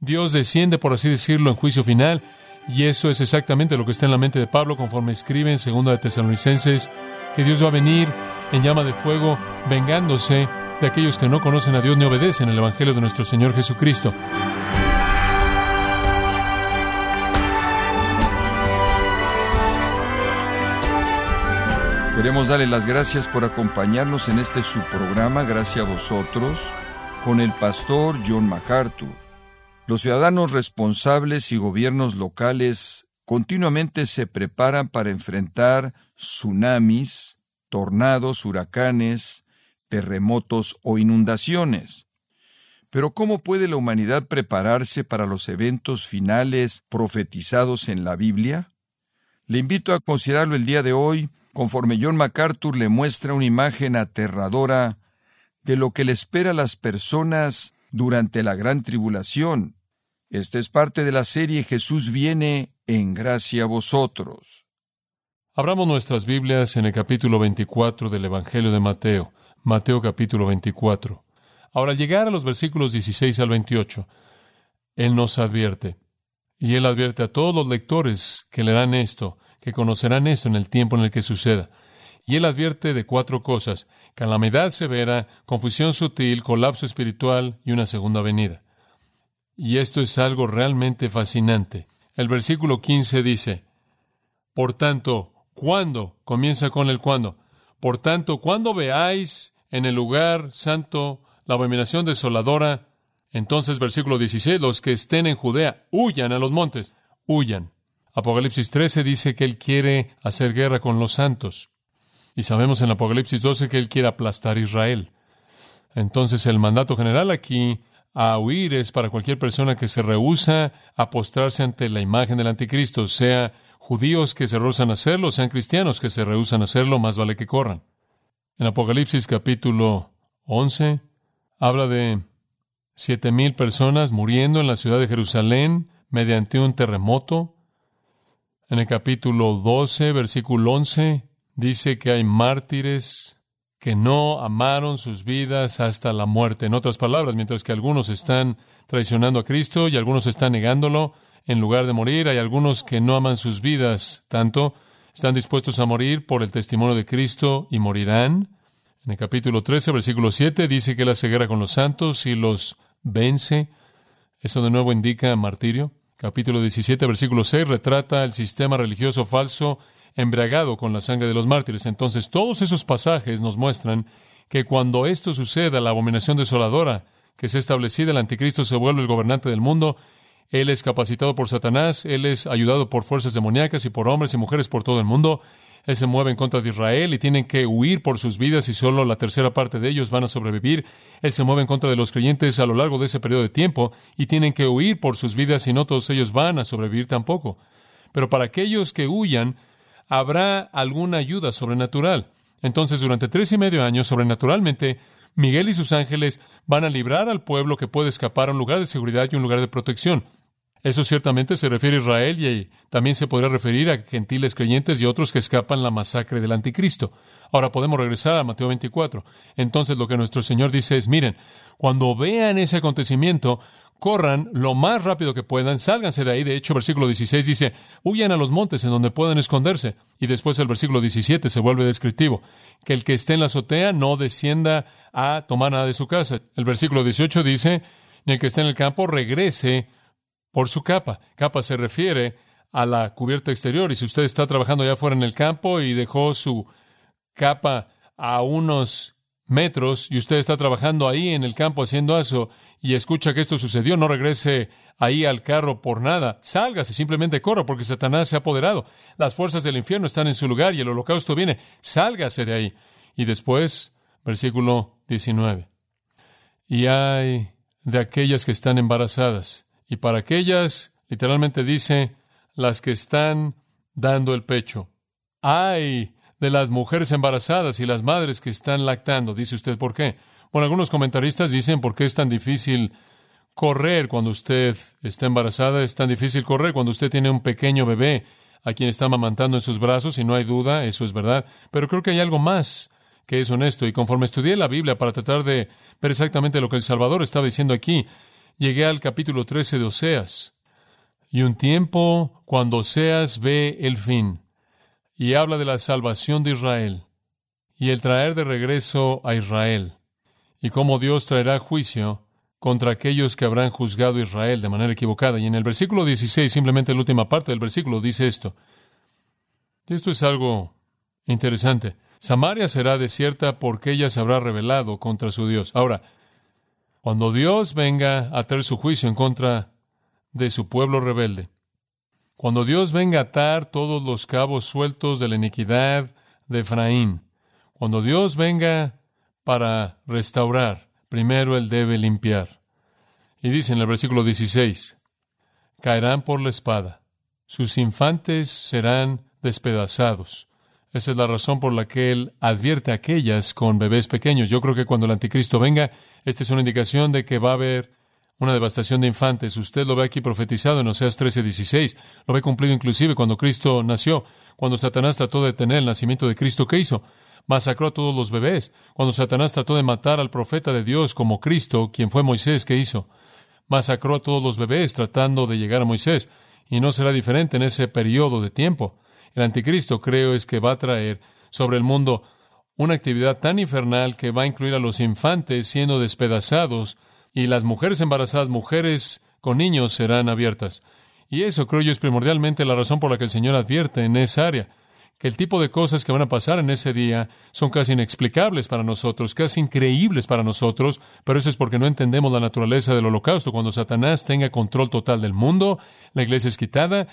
Dios desciende, por así decirlo, en juicio final, y eso es exactamente lo que está en la mente de Pablo conforme escribe en 2 de Tesalonicenses, que Dios va a venir en llama de fuego, vengándose de aquellos que no conocen a Dios ni obedecen el Evangelio de nuestro Señor Jesucristo. Queremos darle las gracias por acompañarnos en este su programa, gracias a vosotros, con el pastor John MacArthur. Los ciudadanos responsables y gobiernos locales continuamente se preparan para enfrentar tsunamis, tornados, huracanes, terremotos o inundaciones. Pero ¿cómo puede la humanidad prepararse para los eventos finales profetizados en la Biblia? Le invito a considerarlo el día de hoy conforme John MacArthur le muestra una imagen aterradora de lo que le espera a las personas durante la gran tribulación. Esta es parte de la serie Jesús viene en gracia a vosotros. Abramos nuestras Biblias en el capítulo 24 del Evangelio de Mateo, Mateo capítulo 24. Ahora, al llegar a los versículos 16 al 28, Él nos advierte, y Él advierte a todos los lectores que leerán esto, que conocerán esto en el tiempo en el que suceda. Y él advierte de cuatro cosas, calamidad severa, confusión sutil, colapso espiritual y una segunda venida. Y esto es algo realmente fascinante. El versículo 15 dice, Por tanto, ¿cuándo? Comienza con el cuándo. Por tanto, cuando veáis en el lugar santo la abominación desoladora, entonces versículo 16, los que estén en Judea, huyan a los montes, huyan. Apocalipsis 13 dice que Él quiere hacer guerra con los santos. Y sabemos en Apocalipsis 12 que Él quiere aplastar Israel. Entonces el mandato general aquí a huir es para cualquier persona que se rehúsa a postrarse ante la imagen del anticristo, sea judíos que se rehusan a hacerlo, sean cristianos que se rehusan a hacerlo, más vale que corran. En Apocalipsis capítulo 11 habla de siete mil personas muriendo en la ciudad de Jerusalén mediante un terremoto. En el capítulo 12, versículo 11, dice que hay mártires que no amaron sus vidas hasta la muerte. En otras palabras, mientras que algunos están traicionando a Cristo y algunos están negándolo, en lugar de morir, hay algunos que no aman sus vidas tanto, están dispuestos a morir por el testimonio de Cristo y morirán. En el capítulo 13, versículo 7, dice que Él hace guerra con los santos y los vence. Eso de nuevo indica martirio capítulo 17, versículo 6, retrata el sistema religioso falso embriagado con la sangre de los mártires. Entonces, todos esos pasajes nos muestran que cuando esto suceda, la abominación desoladora que se establecida, el anticristo se vuelve el gobernante del mundo, él es capacitado por Satanás, él es ayudado por fuerzas demoníacas y por hombres y mujeres por todo el mundo, él se mueve en contra de Israel y tienen que huir por sus vidas y solo la tercera parte de ellos van a sobrevivir. Él se mueve en contra de los creyentes a lo largo de ese periodo de tiempo y tienen que huir por sus vidas y no todos ellos van a sobrevivir tampoco. Pero para aquellos que huyan, habrá alguna ayuda sobrenatural. Entonces, durante tres y medio años, sobrenaturalmente, Miguel y sus ángeles van a librar al pueblo que puede escapar a un lugar de seguridad y un lugar de protección. Eso ciertamente se refiere a Israel y también se podría referir a gentiles creyentes y otros que escapan la masacre del anticristo. Ahora podemos regresar a Mateo 24. Entonces lo que nuestro Señor dice es, miren, cuando vean ese acontecimiento, corran lo más rápido que puedan, sálganse de ahí. De hecho, versículo 16 dice, huyan a los montes en donde puedan esconderse. Y después el versículo 17 se vuelve descriptivo, que el que esté en la azotea no descienda a tomar nada de su casa. El versículo 18 dice, ni el que esté en el campo regrese por su capa. Capa se refiere a la cubierta exterior. Y si usted está trabajando allá afuera en el campo y dejó su capa a unos metros y usted está trabajando ahí en el campo haciendo eso y escucha que esto sucedió, no regrese ahí al carro por nada. Sálgase, simplemente corra porque Satanás se ha apoderado. Las fuerzas del infierno están en su lugar y el holocausto viene. Sálgase de ahí. Y después, versículo 19. Y hay de aquellas que están embarazadas y para aquellas, literalmente dice, las que están dando el pecho. Ay de las mujeres embarazadas y las madres que están lactando. Dice usted, ¿por qué? Bueno, algunos comentaristas dicen por qué es tan difícil correr cuando usted está embarazada, es tan difícil correr cuando usted tiene un pequeño bebé a quien está amamantando en sus brazos, y no hay duda, eso es verdad. Pero creo que hay algo más que es honesto, y conforme estudié la Biblia para tratar de ver exactamente lo que el Salvador estaba diciendo aquí, llegué al capítulo 13 de Oseas. Y un tiempo cuando Oseas ve el fin y habla de la salvación de Israel y el traer de regreso a Israel y cómo Dios traerá juicio contra aquellos que habrán juzgado a Israel de manera equivocada. Y en el versículo 16, simplemente la última parte del versículo, dice esto. Esto es algo interesante. Samaria será desierta porque ella se habrá rebelado contra su Dios. Ahora, cuando Dios venga a traer su juicio en contra de su pueblo rebelde, cuando Dios venga a atar todos los cabos sueltos de la iniquidad de Efraín, cuando Dios venga para restaurar, primero Él debe limpiar. Y dice en el versículo 16, caerán por la espada, sus infantes serán despedazados, esa es la razón por la que Él advierte a aquellas con bebés pequeños. Yo creo que cuando el anticristo venga, esta es una indicación de que va a haber una devastación de infantes. Usted lo ve aquí profetizado en Oseas 13:16. Lo ve cumplido inclusive cuando Cristo nació. Cuando Satanás trató de detener el nacimiento de Cristo, ¿qué hizo? Masacró a todos los bebés. Cuando Satanás trató de matar al profeta de Dios como Cristo, quien fue Moisés, ¿qué hizo? Masacró a todos los bebés tratando de llegar a Moisés. Y no será diferente en ese periodo de tiempo. El anticristo, creo, es que va a traer sobre el mundo una actividad tan infernal que va a incluir a los infantes siendo despedazados y las mujeres embarazadas, mujeres con niños, serán abiertas. Y eso, creo yo, es primordialmente la razón por la que el Señor advierte en esa área, que el tipo de cosas que van a pasar en ese día son casi inexplicables para nosotros, casi increíbles para nosotros, pero eso es porque no entendemos la naturaleza del holocausto. Cuando Satanás tenga control total del mundo, la iglesia es quitada,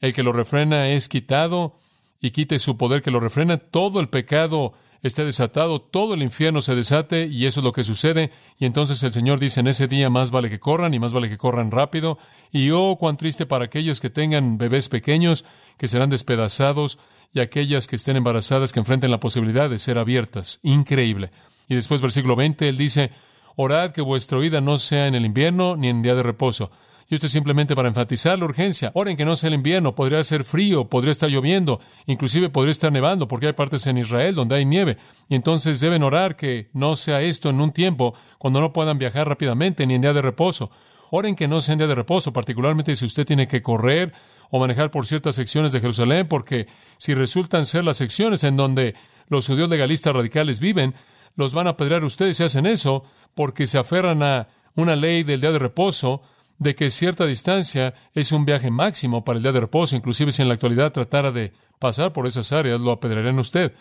el que lo refrena es quitado y quite su poder que lo refrena, todo el pecado esté desatado, todo el infierno se desate y eso es lo que sucede. Y entonces el Señor dice, en ese día más vale que corran y más vale que corran rápido. Y oh, cuán triste para aquellos que tengan bebés pequeños, que serán despedazados, y aquellas que estén embarazadas que enfrenten la posibilidad de ser abiertas. Increíble. Y después versículo 20, él dice, orad que vuestra vida no sea en el invierno ni en día de reposo y esto es simplemente para enfatizar la urgencia. Oren que no sea el invierno, podría ser frío, podría estar lloviendo, inclusive podría estar nevando, porque hay partes en Israel donde hay nieve. Y entonces deben orar que no sea esto en un tiempo cuando no puedan viajar rápidamente ni en día de reposo. Oren que no sea en día de reposo, particularmente si usted tiene que correr o manejar por ciertas secciones de Jerusalén, porque si resultan ser las secciones en donde los judíos legalistas radicales viven, los van a apedrear ustedes si hacen eso, porque se aferran a una ley del día de reposo de que cierta distancia es un viaje máximo para el día de reposo, inclusive si en la actualidad tratara de pasar por esas áreas, lo apedrearían usted.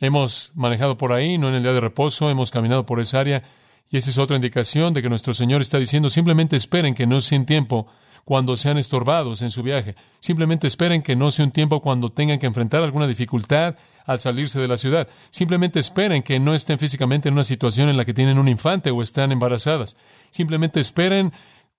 Hemos manejado por ahí, no en el día de reposo, hemos caminado por esa área, y esa es otra indicación de que nuestro Señor está diciendo, simplemente esperen que no sea un tiempo cuando sean estorbados en su viaje. Simplemente esperen que no sea un tiempo cuando tengan que enfrentar alguna dificultad al salirse de la ciudad. Simplemente esperen que no estén físicamente en una situación en la que tienen un infante o están embarazadas. Simplemente esperen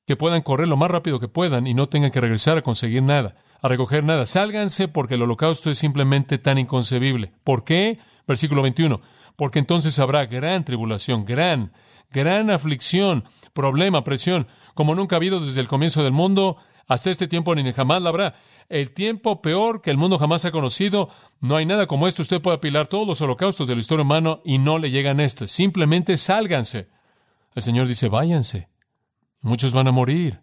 que puedan correr lo más rápido que puedan y no tengan que regresar a conseguir nada, a recoger nada. Sálganse porque el holocausto es simplemente tan inconcebible. ¿Por qué? Versículo 21. Porque entonces habrá gran tribulación, gran, gran aflicción, problema, presión, como nunca ha habido desde el comienzo del mundo hasta este tiempo ni jamás la habrá. El tiempo peor que el mundo jamás ha conocido. No hay nada como esto. Usted puede apilar todos los holocaustos de la historia humana y no le llegan estos. Simplemente sálganse. El Señor dice, váyanse. Muchos van a morir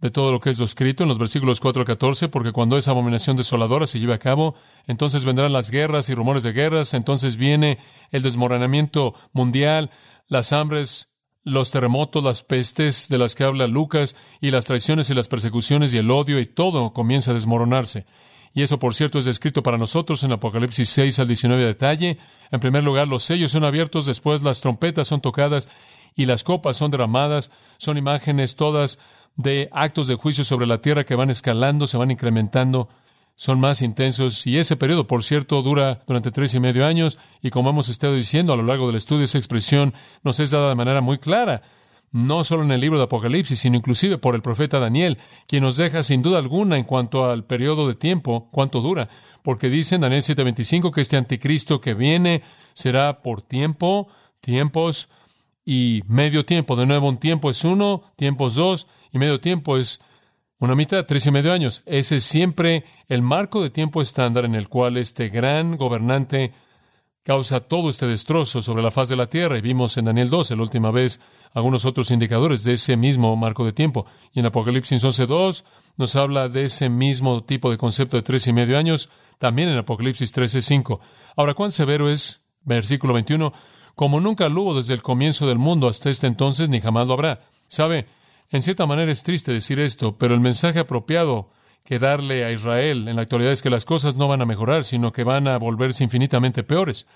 de todo lo que es lo escrito en los versículos 4 al 14, porque cuando esa abominación desoladora se lleve a cabo, entonces vendrán las guerras y rumores de guerras, entonces viene el desmoronamiento mundial, las hambres, los terremotos, las pestes de las que habla Lucas, y las traiciones y las persecuciones y el odio, y todo comienza a desmoronarse. Y eso, por cierto, es descrito para nosotros en Apocalipsis 6 al 19 de detalle. En primer lugar, los sellos son abiertos, después las trompetas son tocadas y las copas son derramadas, son imágenes todas de actos de juicio sobre la tierra que van escalando, se van incrementando, son más intensos. Y ese periodo, por cierto, dura durante tres y medio años y como hemos estado diciendo a lo largo del estudio, esa expresión nos es dada de manera muy clara, no solo en el libro de Apocalipsis, sino inclusive por el profeta Daniel, quien nos deja sin duda alguna en cuanto al periodo de tiempo, cuánto dura, porque dice en Daniel 7:25 que este anticristo que viene será por tiempo, tiempos, y medio tiempo. De nuevo, un tiempo es uno, tiempo es dos, y medio tiempo es una mitad, tres y medio años. Ese es siempre el marco de tiempo estándar en el cual este gran gobernante causa todo este destrozo sobre la faz de la tierra. Y vimos en Daniel 12, la última vez, algunos otros indicadores de ese mismo marco de tiempo. Y en Apocalipsis 11.2 nos habla de ese mismo tipo de concepto de tres y medio años, también en Apocalipsis 13.5. Ahora, ¿cuán severo es? Versículo 21. Como nunca lo hubo desde el comienzo del mundo hasta este entonces, ni jamás lo habrá. ¿Sabe? En cierta manera es triste decir esto, pero el mensaje apropiado que darle a Israel en la actualidad es que las cosas no van a mejorar, sino que van a volverse infinitamente peores.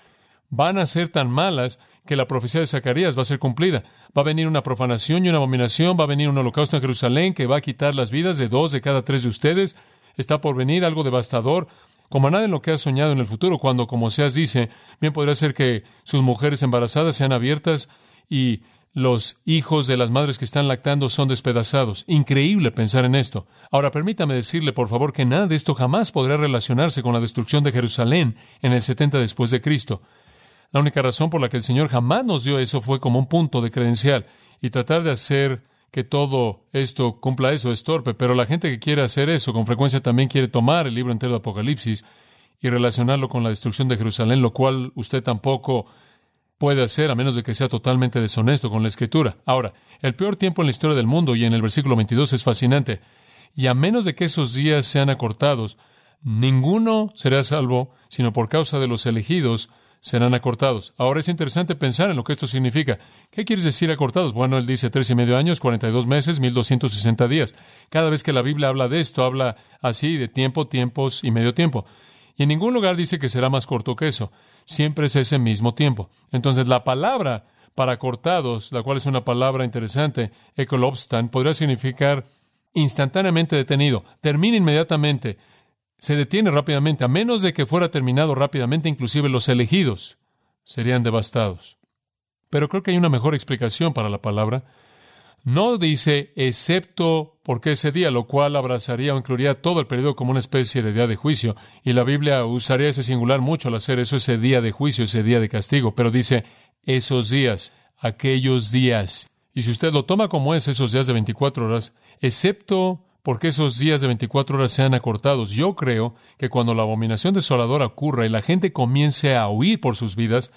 Van a ser tan malas que la profecía de Zacarías va a ser cumplida. Va a venir una profanación y una abominación, va a venir un holocausto en Jerusalén que va a quitar las vidas de dos de cada tres de ustedes. Está por venir algo devastador, como nada en lo que has soñado en el futuro, cuando, como seas dice, bien podría ser que sus mujeres embarazadas sean abiertas y los hijos de las madres que están lactando son despedazados. Increíble pensar en esto. Ahora permítame decirle, por favor, que nada de esto jamás podrá relacionarse con la destrucción de Jerusalén en el 70 después de Cristo. La única razón por la que el Señor jamás nos dio eso fue como un punto de credencial y tratar de hacer que todo esto cumpla eso es torpe, pero la gente que quiere hacer eso con frecuencia también quiere tomar el libro entero de Apocalipsis y relacionarlo con la destrucción de Jerusalén, lo cual usted tampoco puede hacer a menos de que sea totalmente deshonesto con la escritura. Ahora, el peor tiempo en la historia del mundo y en el versículo 22 es fascinante. Y a menos de que esos días sean acortados, ninguno será salvo, sino por causa de los elegidos serán acortados. Ahora es interesante pensar en lo que esto significa. ¿Qué quieres decir acortados? Bueno, él dice tres y medio años, cuarenta y dos meses, mil doscientos sesenta días. Cada vez que la Biblia habla de esto, habla así de tiempo, tiempos y medio tiempo. Y en ningún lugar dice que será más corto que eso siempre es ese mismo tiempo. Entonces, la palabra para cortados, la cual es una palabra interesante, ecolobstan, podría significar instantáneamente detenido, termina inmediatamente, se detiene rápidamente, a menos de que fuera terminado rápidamente, inclusive los elegidos serían devastados. Pero creo que hay una mejor explicación para la palabra. No dice excepto porque ese día, lo cual abrazaría o incluiría todo el periodo como una especie de día de juicio. Y la Biblia usaría ese singular mucho al hacer eso, ese día de juicio, ese día de castigo. Pero dice esos días, aquellos días. Y si usted lo toma como es, esos días de 24 horas, excepto porque esos días de 24 horas sean acortados. Yo creo que cuando la abominación desoladora ocurra y la gente comience a huir por sus vidas,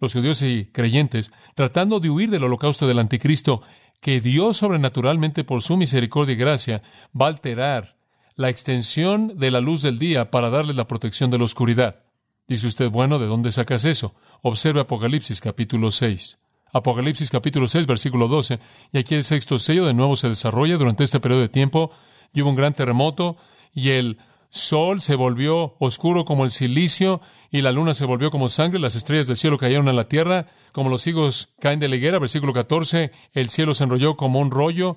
los judíos y creyentes, tratando de huir del holocausto del anticristo, que Dios sobrenaturalmente por su misericordia y gracia va a alterar la extensión de la luz del día para darle la protección de la oscuridad. Dice usted, bueno, ¿de dónde sacas eso? Observe Apocalipsis capítulo 6. Apocalipsis capítulo 6, versículo 12. Y aquí el sexto sello de nuevo se desarrolla durante este periodo de tiempo. Y hubo un gran terremoto y el sol se volvió oscuro como el silicio y la luna se volvió como sangre, las estrellas del cielo cayeron a la tierra, como los higos caen de la higuera, versículo 14, el cielo se enrolló como un rollo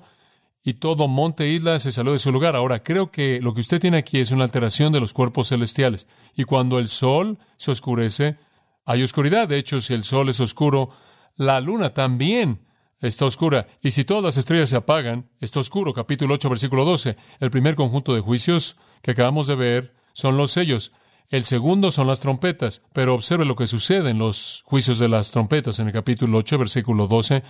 y todo monte e isla se salió de su lugar. Ahora, creo que lo que usted tiene aquí es una alteración de los cuerpos celestiales. Y cuando el sol se oscurece, hay oscuridad. De hecho, si el sol es oscuro, la luna también está oscura. Y si todas las estrellas se apagan, está oscuro. Capítulo 8, versículo 12. El primer conjunto de juicios que acabamos de ver son los sellos. El segundo son las trompetas, pero observe lo que sucede en los juicios de las trompetas en el capítulo 8, versículo 12.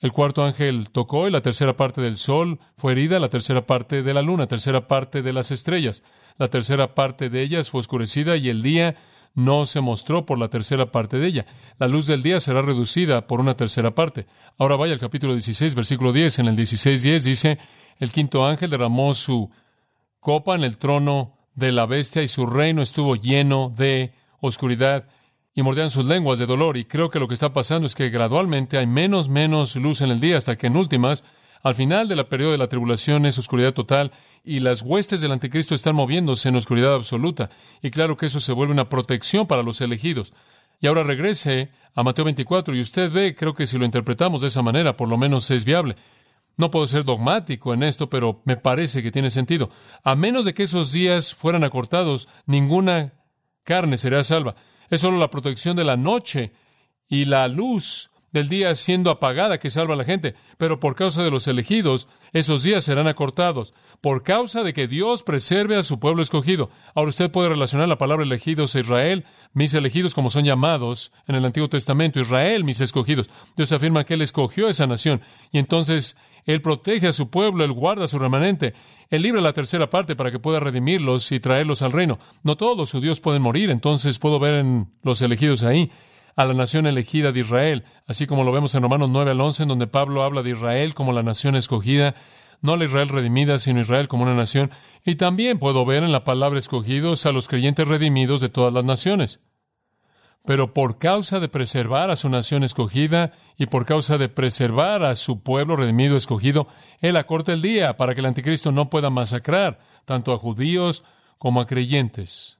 El cuarto ángel tocó y la tercera parte del sol fue herida, la tercera parte de la luna, tercera parte de las estrellas. La tercera parte de ellas fue oscurecida y el día no se mostró por la tercera parte de ella. La luz del día será reducida por una tercera parte. Ahora vaya al capítulo 16, versículo 10. En el 16.10 dice, el quinto ángel derramó su copa en el trono de la bestia y su reino estuvo lleno de oscuridad y mordían sus lenguas de dolor. Y creo que lo que está pasando es que gradualmente hay menos, menos luz en el día hasta que en últimas, al final de la periodo de la tribulación es oscuridad total y las huestes del anticristo están moviéndose en oscuridad absoluta. Y claro que eso se vuelve una protección para los elegidos. Y ahora regrese a Mateo 24 y usted ve, creo que si lo interpretamos de esa manera, por lo menos es viable. No puedo ser dogmático en esto, pero me parece que tiene sentido. A menos de que esos días fueran acortados, ninguna carne será salva. Es solo la protección de la noche y la luz del día siendo apagada que salva a la gente, pero por causa de los elegidos, esos días serán acortados, por causa de que Dios preserve a su pueblo escogido. Ahora usted puede relacionar la palabra elegidos a Israel, mis elegidos como son llamados en el Antiguo Testamento, Israel, mis escogidos. Dios afirma que Él escogió esa nación y entonces Él protege a su pueblo, Él guarda a su remanente, Él libra la tercera parte para que pueda redimirlos y traerlos al reino. No todos los judíos pueden morir, entonces puedo ver en los elegidos ahí a la nación elegida de Israel, así como lo vemos en Romanos 9 al 11, en donde Pablo habla de Israel como la nación escogida, no la Israel redimida, sino Israel como una nación, y también puedo ver en la palabra escogidos a los creyentes redimidos de todas las naciones. Pero por causa de preservar a su nación escogida y por causa de preservar a su pueblo redimido escogido, Él acorta el día para que el anticristo no pueda masacrar tanto a judíos como a creyentes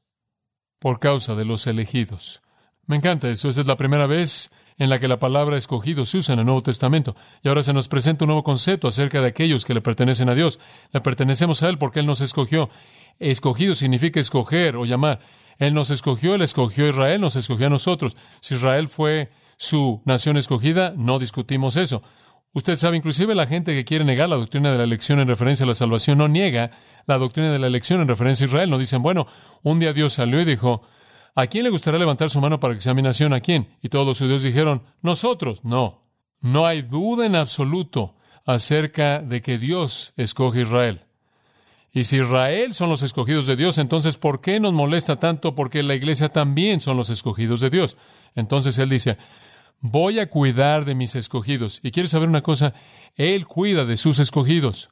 por causa de los elegidos. Me encanta eso. Esa es la primera vez en la que la palabra escogido se usa en el Nuevo Testamento. Y ahora se nos presenta un nuevo concepto acerca de aquellos que le pertenecen a Dios. Le pertenecemos a Él porque Él nos escogió. Escogido significa escoger o llamar. Él nos escogió, Él escogió a Israel, nos escogió a nosotros. Si Israel fue su nación escogida, no discutimos eso. Usted sabe, inclusive la gente que quiere negar la doctrina de la elección en referencia a la salvación no niega la doctrina de la elección en referencia a Israel. No dicen, bueno, un día Dios salió y dijo, ¿A quién le gustaría levantar su mano para que sea mi nación? ¿A quién? Y todos los judíos dijeron, nosotros. No. No hay duda en absoluto acerca de que Dios escoge a Israel. Y si Israel son los escogidos de Dios, entonces ¿por qué nos molesta tanto? Porque la iglesia también son los escogidos de Dios. Entonces él dice, voy a cuidar de mis escogidos. Y quieres saber una cosa, él cuida de sus escogidos.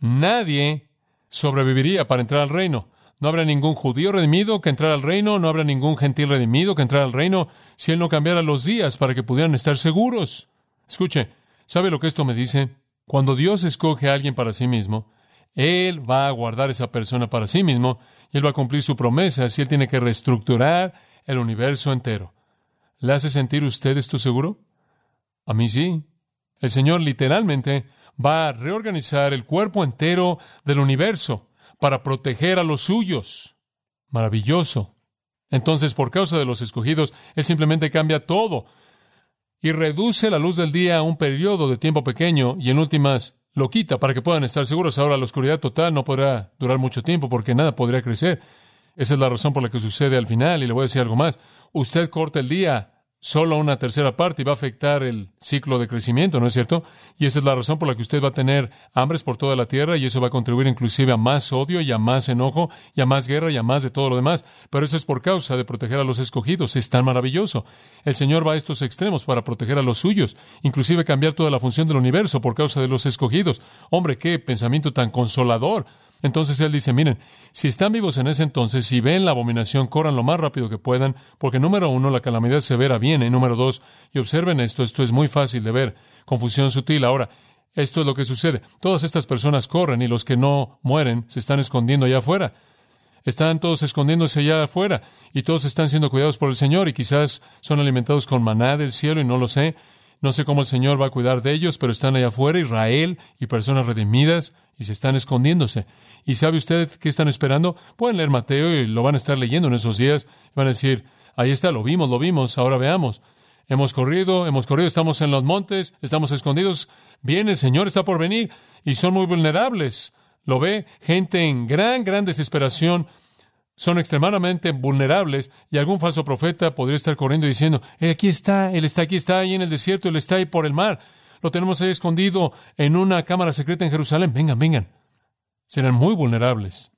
Nadie sobreviviría para entrar al reino. No habrá ningún judío redimido que entrara al reino, no habrá ningún gentil redimido que entrara al reino si él no cambiara los días para que pudieran estar seguros. Escuche, ¿sabe lo que esto me dice? Cuando Dios escoge a alguien para sí mismo, Él va a guardar esa persona para sí mismo y Él va a cumplir su promesa si Él tiene que reestructurar el universo entero. ¿Le hace sentir usted esto seguro? A mí sí. El Señor literalmente va a reorganizar el cuerpo entero del universo para proteger a los suyos. Maravilloso. Entonces, por causa de los escogidos, Él simplemente cambia todo y reduce la luz del día a un periodo de tiempo pequeño y en últimas lo quita para que puedan estar seguros. Ahora la oscuridad total no podrá durar mucho tiempo porque nada podría crecer. Esa es la razón por la que sucede al final y le voy a decir algo más. Usted corta el día solo una tercera parte y va a afectar el ciclo de crecimiento, ¿no es cierto? Y esa es la razón por la que usted va a tener hambres por toda la tierra y eso va a contribuir inclusive a más odio y a más enojo y a más guerra y a más de todo lo demás. Pero eso es por causa de proteger a los escogidos. Es tan maravilloso. El Señor va a estos extremos para proteger a los suyos, inclusive cambiar toda la función del universo por causa de los escogidos. Hombre, qué pensamiento tan consolador. Entonces él dice, miren, si están vivos en ese entonces, si ven la abominación, corran lo más rápido que puedan, porque número uno, la calamidad severa viene, número dos, y observen esto, esto es muy fácil de ver, confusión sutil. Ahora, esto es lo que sucede. Todas estas personas corren y los que no mueren se están escondiendo allá afuera. Están todos escondiéndose allá afuera y todos están siendo cuidados por el Señor y quizás son alimentados con maná del cielo y no lo sé. No sé cómo el Señor va a cuidar de ellos, pero están allá afuera, Israel y personas redimidas, y se están escondiéndose. ¿Y sabe usted qué están esperando? Pueden leer Mateo y lo van a estar leyendo en esos días. Van a decir, ahí está, lo vimos, lo vimos, ahora veamos. Hemos corrido, hemos corrido, estamos en los montes, estamos escondidos. Bien, el Señor está por venir y son muy vulnerables. Lo ve, gente en gran, gran desesperación, son extremadamente vulnerables y algún falso profeta podría estar corriendo diciendo, eh, aquí está, Él está aquí, está ahí en el desierto, Él está ahí por el mar, lo tenemos ahí escondido en una cámara secreta en Jerusalén, vengan, vengan serán muy vulnerables.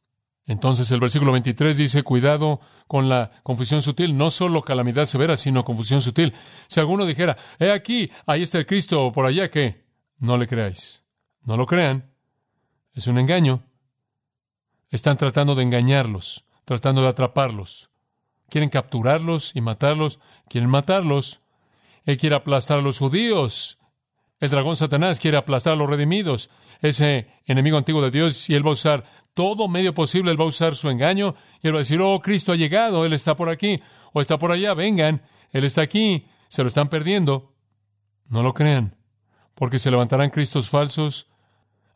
Entonces el versículo 23 dice, cuidado con la confusión sutil, no solo calamidad severa, sino confusión sutil. Si alguno dijera, he aquí, ahí está el Cristo, o por allá, ¿qué? No le creáis. No lo crean. Es un engaño. Están tratando de engañarlos, tratando de atraparlos. Quieren capturarlos y matarlos. Quieren matarlos. Él quiere aplastar a los judíos. El dragón Satanás quiere aplastar a los redimidos ese enemigo antiguo de Dios y él va a usar todo medio posible, él va a usar su engaño y él va a decir, oh, Cristo ha llegado, él está por aquí o está por allá, vengan, él está aquí, se lo están perdiendo. No lo crean, porque se levantarán Cristos falsos,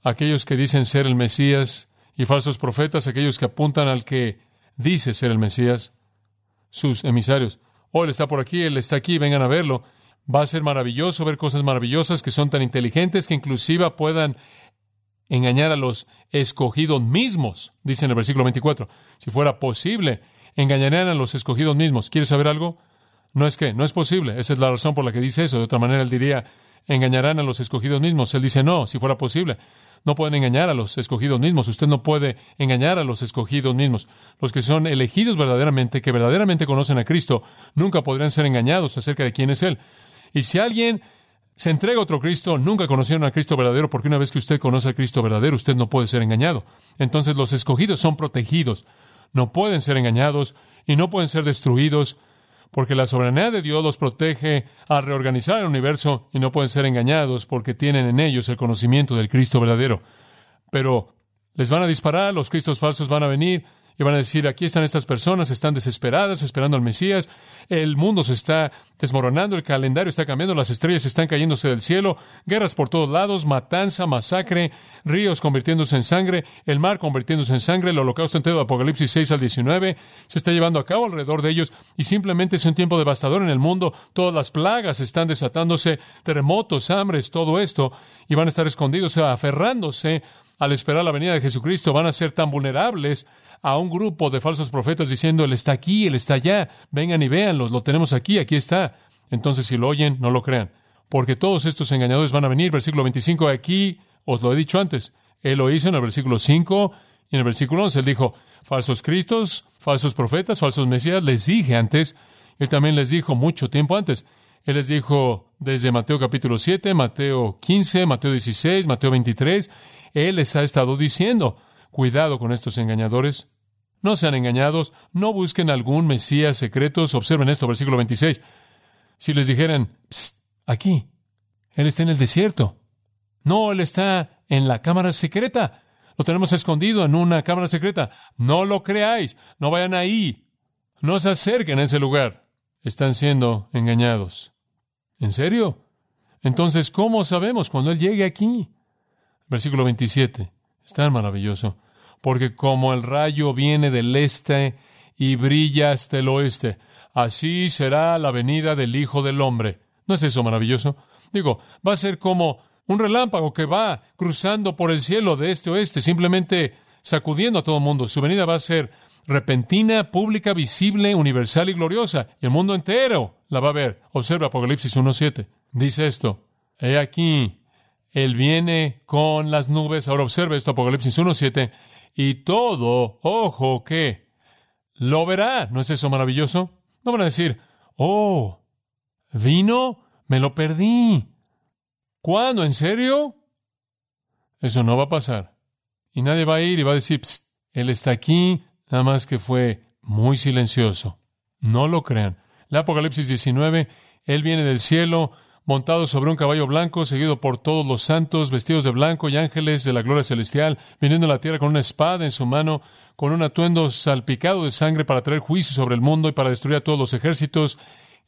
aquellos que dicen ser el Mesías y falsos profetas, aquellos que apuntan al que dice ser el Mesías, sus emisarios. Oh, él está por aquí, él está aquí, vengan a verlo. Va a ser maravilloso ver cosas maravillosas que son tan inteligentes que inclusive puedan engañar a los escogidos mismos, dice en el versículo 24. Si fuera posible, engañarían a los escogidos mismos. ¿Quieres saber algo? No es que, no es posible. Esa es la razón por la que dice eso. De otra manera, él diría, engañarán a los escogidos mismos. Él dice, no, si fuera posible. No pueden engañar a los escogidos mismos. Usted no puede engañar a los escogidos mismos. Los que son elegidos verdaderamente, que verdaderamente conocen a Cristo, nunca podrían ser engañados acerca de quién es Él. Y si alguien se entrega a otro Cristo, nunca conocieron a Cristo verdadero, porque una vez que usted conoce a Cristo verdadero, usted no puede ser engañado. Entonces los escogidos son protegidos, no pueden ser engañados y no pueden ser destruidos, porque la soberanía de Dios los protege al reorganizar el universo y no pueden ser engañados porque tienen en ellos el conocimiento del Cristo verdadero. Pero les van a disparar, los Cristos falsos van a venir, y van a decir, aquí están estas personas, están desesperadas, esperando al Mesías, el mundo se está desmoronando, el calendario está cambiando, las estrellas están cayéndose del cielo, guerras por todos lados, matanza, masacre, ríos convirtiéndose en sangre, el mar convirtiéndose en sangre, el holocausto entero de Apocalipsis 6 al 19 se está llevando a cabo alrededor de ellos y simplemente es un tiempo devastador en el mundo, todas las plagas están desatándose, terremotos, hambres, todo esto, y van a estar escondidos, aferrándose al esperar la venida de Jesucristo, van a ser tan vulnerables a un grupo de falsos profetas diciendo, Él está aquí, Él está allá, vengan y véanlo, lo tenemos aquí, aquí está. Entonces, si lo oyen, no lo crean, porque todos estos engañadores van a venir. Versículo 25, aquí os lo he dicho antes. Él lo hizo en el versículo 5 y en el versículo 11. Él dijo, falsos cristos, falsos profetas, falsos mesías, les dije antes. Él también les dijo mucho tiempo antes. Él les dijo desde Mateo capítulo 7, Mateo 15, Mateo 16, Mateo 23. Él les ha estado diciendo, Cuidado con estos engañadores. No sean engañados, no busquen algún Mesías secretos. Observen esto, versículo 26. Si les dijeran, aquí, Él está en el desierto. No, Él está en la cámara secreta. Lo tenemos escondido en una cámara secreta. No lo creáis, no vayan ahí. No se acerquen a ese lugar. Están siendo engañados. ¿En serio? Entonces, ¿cómo sabemos cuando Él llegue aquí? Versículo 27. Es tan maravilloso porque como el rayo viene del este y brilla hasta el oeste, así será la venida del Hijo del Hombre. ¿No es eso maravilloso? Digo, va a ser como un relámpago que va cruzando por el cielo de este a oeste, simplemente sacudiendo a todo el mundo. Su venida va a ser repentina, pública, visible, universal y gloriosa, y el mundo entero la va a ver. Observa Apocalipsis 1.7. Dice esto, he aquí, Él viene con las nubes. Ahora observa esto, Apocalipsis 1.7 y todo ojo que lo verá. ¿No es eso maravilloso? No van a decir, oh, vino, me lo perdí. ¿Cuándo? ¿En serio? Eso no va a pasar. Y nadie va a ir y va a decir, él está aquí, nada más que fue muy silencioso. No lo crean. La Apocalipsis 19, Él viene del cielo, montado sobre un caballo blanco, seguido por todos los santos, vestidos de blanco y ángeles de la gloria celestial, viniendo a la tierra con una espada en su mano, con un atuendo salpicado de sangre para traer juicio sobre el mundo y para destruir a todos los ejércitos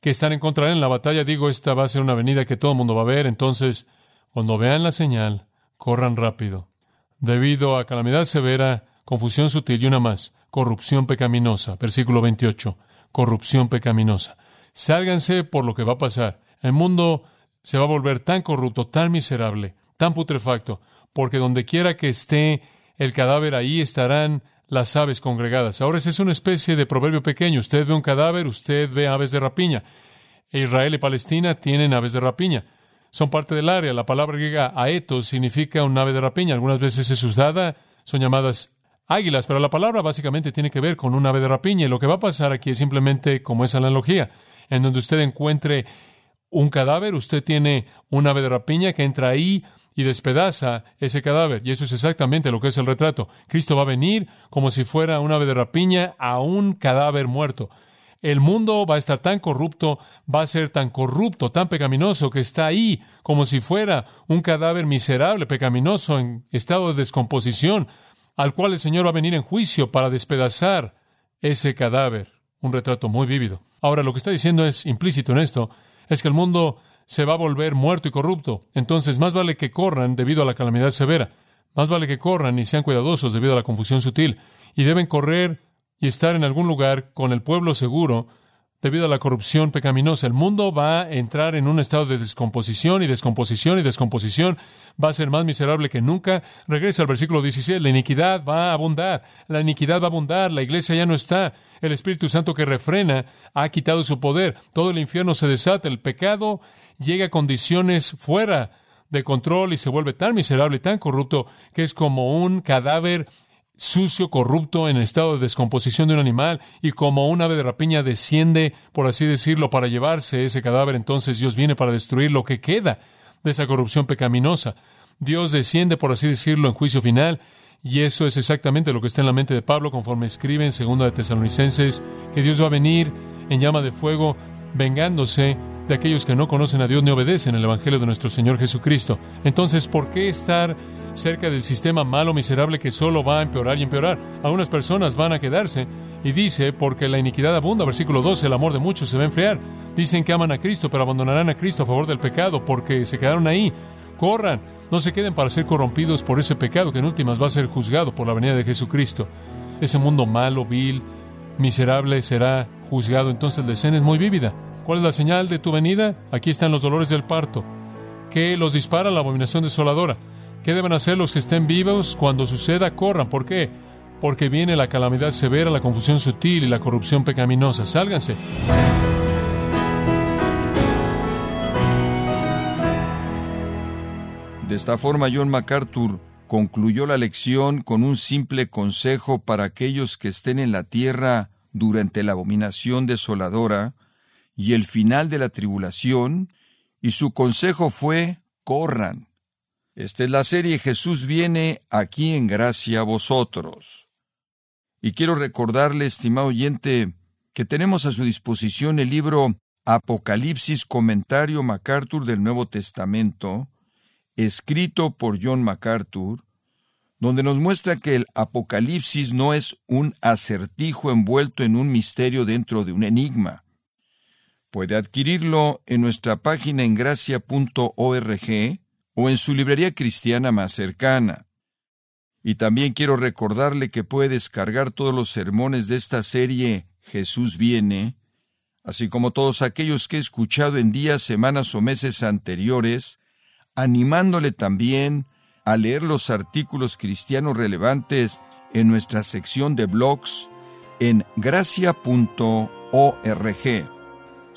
que están en contra de él en la batalla. Digo, esta va a ser una venida que todo el mundo va a ver, entonces, cuando vean la señal, corran rápido. Debido a calamidad severa, confusión sutil y una más, corrupción pecaminosa. Versículo 28. Corrupción pecaminosa. Sálganse por lo que va a pasar. El mundo se va a volver tan corrupto, tan miserable, tan putrefacto, porque donde quiera que esté el cadáver, ahí estarán las aves congregadas. Ahora ese es una especie de proverbio pequeño. Usted ve un cadáver, usted ve aves de rapiña. Israel y Palestina tienen aves de rapiña. Son parte del área. La palabra griega aetos significa un ave de rapiña. Algunas veces es usada, son llamadas águilas, pero la palabra básicamente tiene que ver con un ave de rapiña. Y lo que va a pasar aquí es simplemente como esa analogía, en donde usted encuentre un cadáver, usted tiene un ave de rapiña que entra ahí y despedaza ese cadáver. Y eso es exactamente lo que es el retrato. Cristo va a venir como si fuera un ave de rapiña a un cadáver muerto. El mundo va a estar tan corrupto, va a ser tan corrupto, tan pecaminoso, que está ahí como si fuera un cadáver miserable, pecaminoso, en estado de descomposición, al cual el Señor va a venir en juicio para despedazar ese cadáver. Un retrato muy vívido. Ahora, lo que está diciendo es implícito en esto, es que el mundo se va a volver muerto y corrupto. Entonces, más vale que corran debido a la calamidad severa. Más vale que corran y sean cuidadosos debido a la confusión sutil. Y deben correr y estar en algún lugar con el pueblo seguro debido a la corrupción pecaminosa. El mundo va a entrar en un estado de descomposición y descomposición y descomposición. Va a ser más miserable que nunca. Regresa al versículo 16. La iniquidad va a abundar. La iniquidad va a abundar. La iglesia ya no está. El Espíritu Santo que refrena ha quitado su poder. Todo el infierno se desata. El pecado llega a condiciones fuera de control y se vuelve tan miserable y tan corrupto que es como un cadáver sucio, corrupto, en estado de descomposición de un animal, y como un ave de rapiña desciende, por así decirlo, para llevarse ese cadáver, entonces Dios viene para destruir lo que queda de esa corrupción pecaminosa. Dios desciende, por así decirlo, en juicio final, y eso es exactamente lo que está en la mente de Pablo, conforme escribe en 2 de Tesalonicenses, que Dios va a venir en llama de fuego, vengándose de aquellos que no conocen a Dios ni obedecen el Evangelio de nuestro Señor Jesucristo. Entonces, ¿por qué estar cerca del sistema malo, miserable que solo va a empeorar y empeorar. Algunas personas van a quedarse y dice, porque la iniquidad abunda, versículo 12, el amor de muchos se va a enfriar. Dicen que aman a Cristo, pero abandonarán a Cristo a favor del pecado porque se quedaron ahí. Corran, no se queden para ser corrompidos por ese pecado que en últimas va a ser juzgado por la venida de Jesucristo. Ese mundo malo, vil, miserable será juzgado. Entonces la escena es muy vívida. ¿Cuál es la señal de tu venida? Aquí están los dolores del parto. que los dispara la abominación desoladora? ¿Qué deben hacer los que estén vivos cuando suceda? Corran. ¿Por qué? Porque viene la calamidad severa, la confusión sutil y la corrupción pecaminosa. Sálganse. De esta forma, John MacArthur concluyó la lección con un simple consejo para aquellos que estén en la tierra durante la abominación desoladora y el final de la tribulación, y su consejo fue corran. Esta es la serie Jesús viene aquí en gracia a vosotros. Y quiero recordarle, estimado oyente, que tenemos a su disposición el libro Apocalipsis Comentario MacArthur del Nuevo Testamento, escrito por John MacArthur, donde nos muestra que el Apocalipsis no es un acertijo envuelto en un misterio dentro de un enigma. Puede adquirirlo en nuestra página en gracia.org o en su librería cristiana más cercana. Y también quiero recordarle que puede descargar todos los sermones de esta serie Jesús viene, así como todos aquellos que he escuchado en días, semanas o meses anteriores, animándole también a leer los artículos cristianos relevantes en nuestra sección de blogs en gracia.org.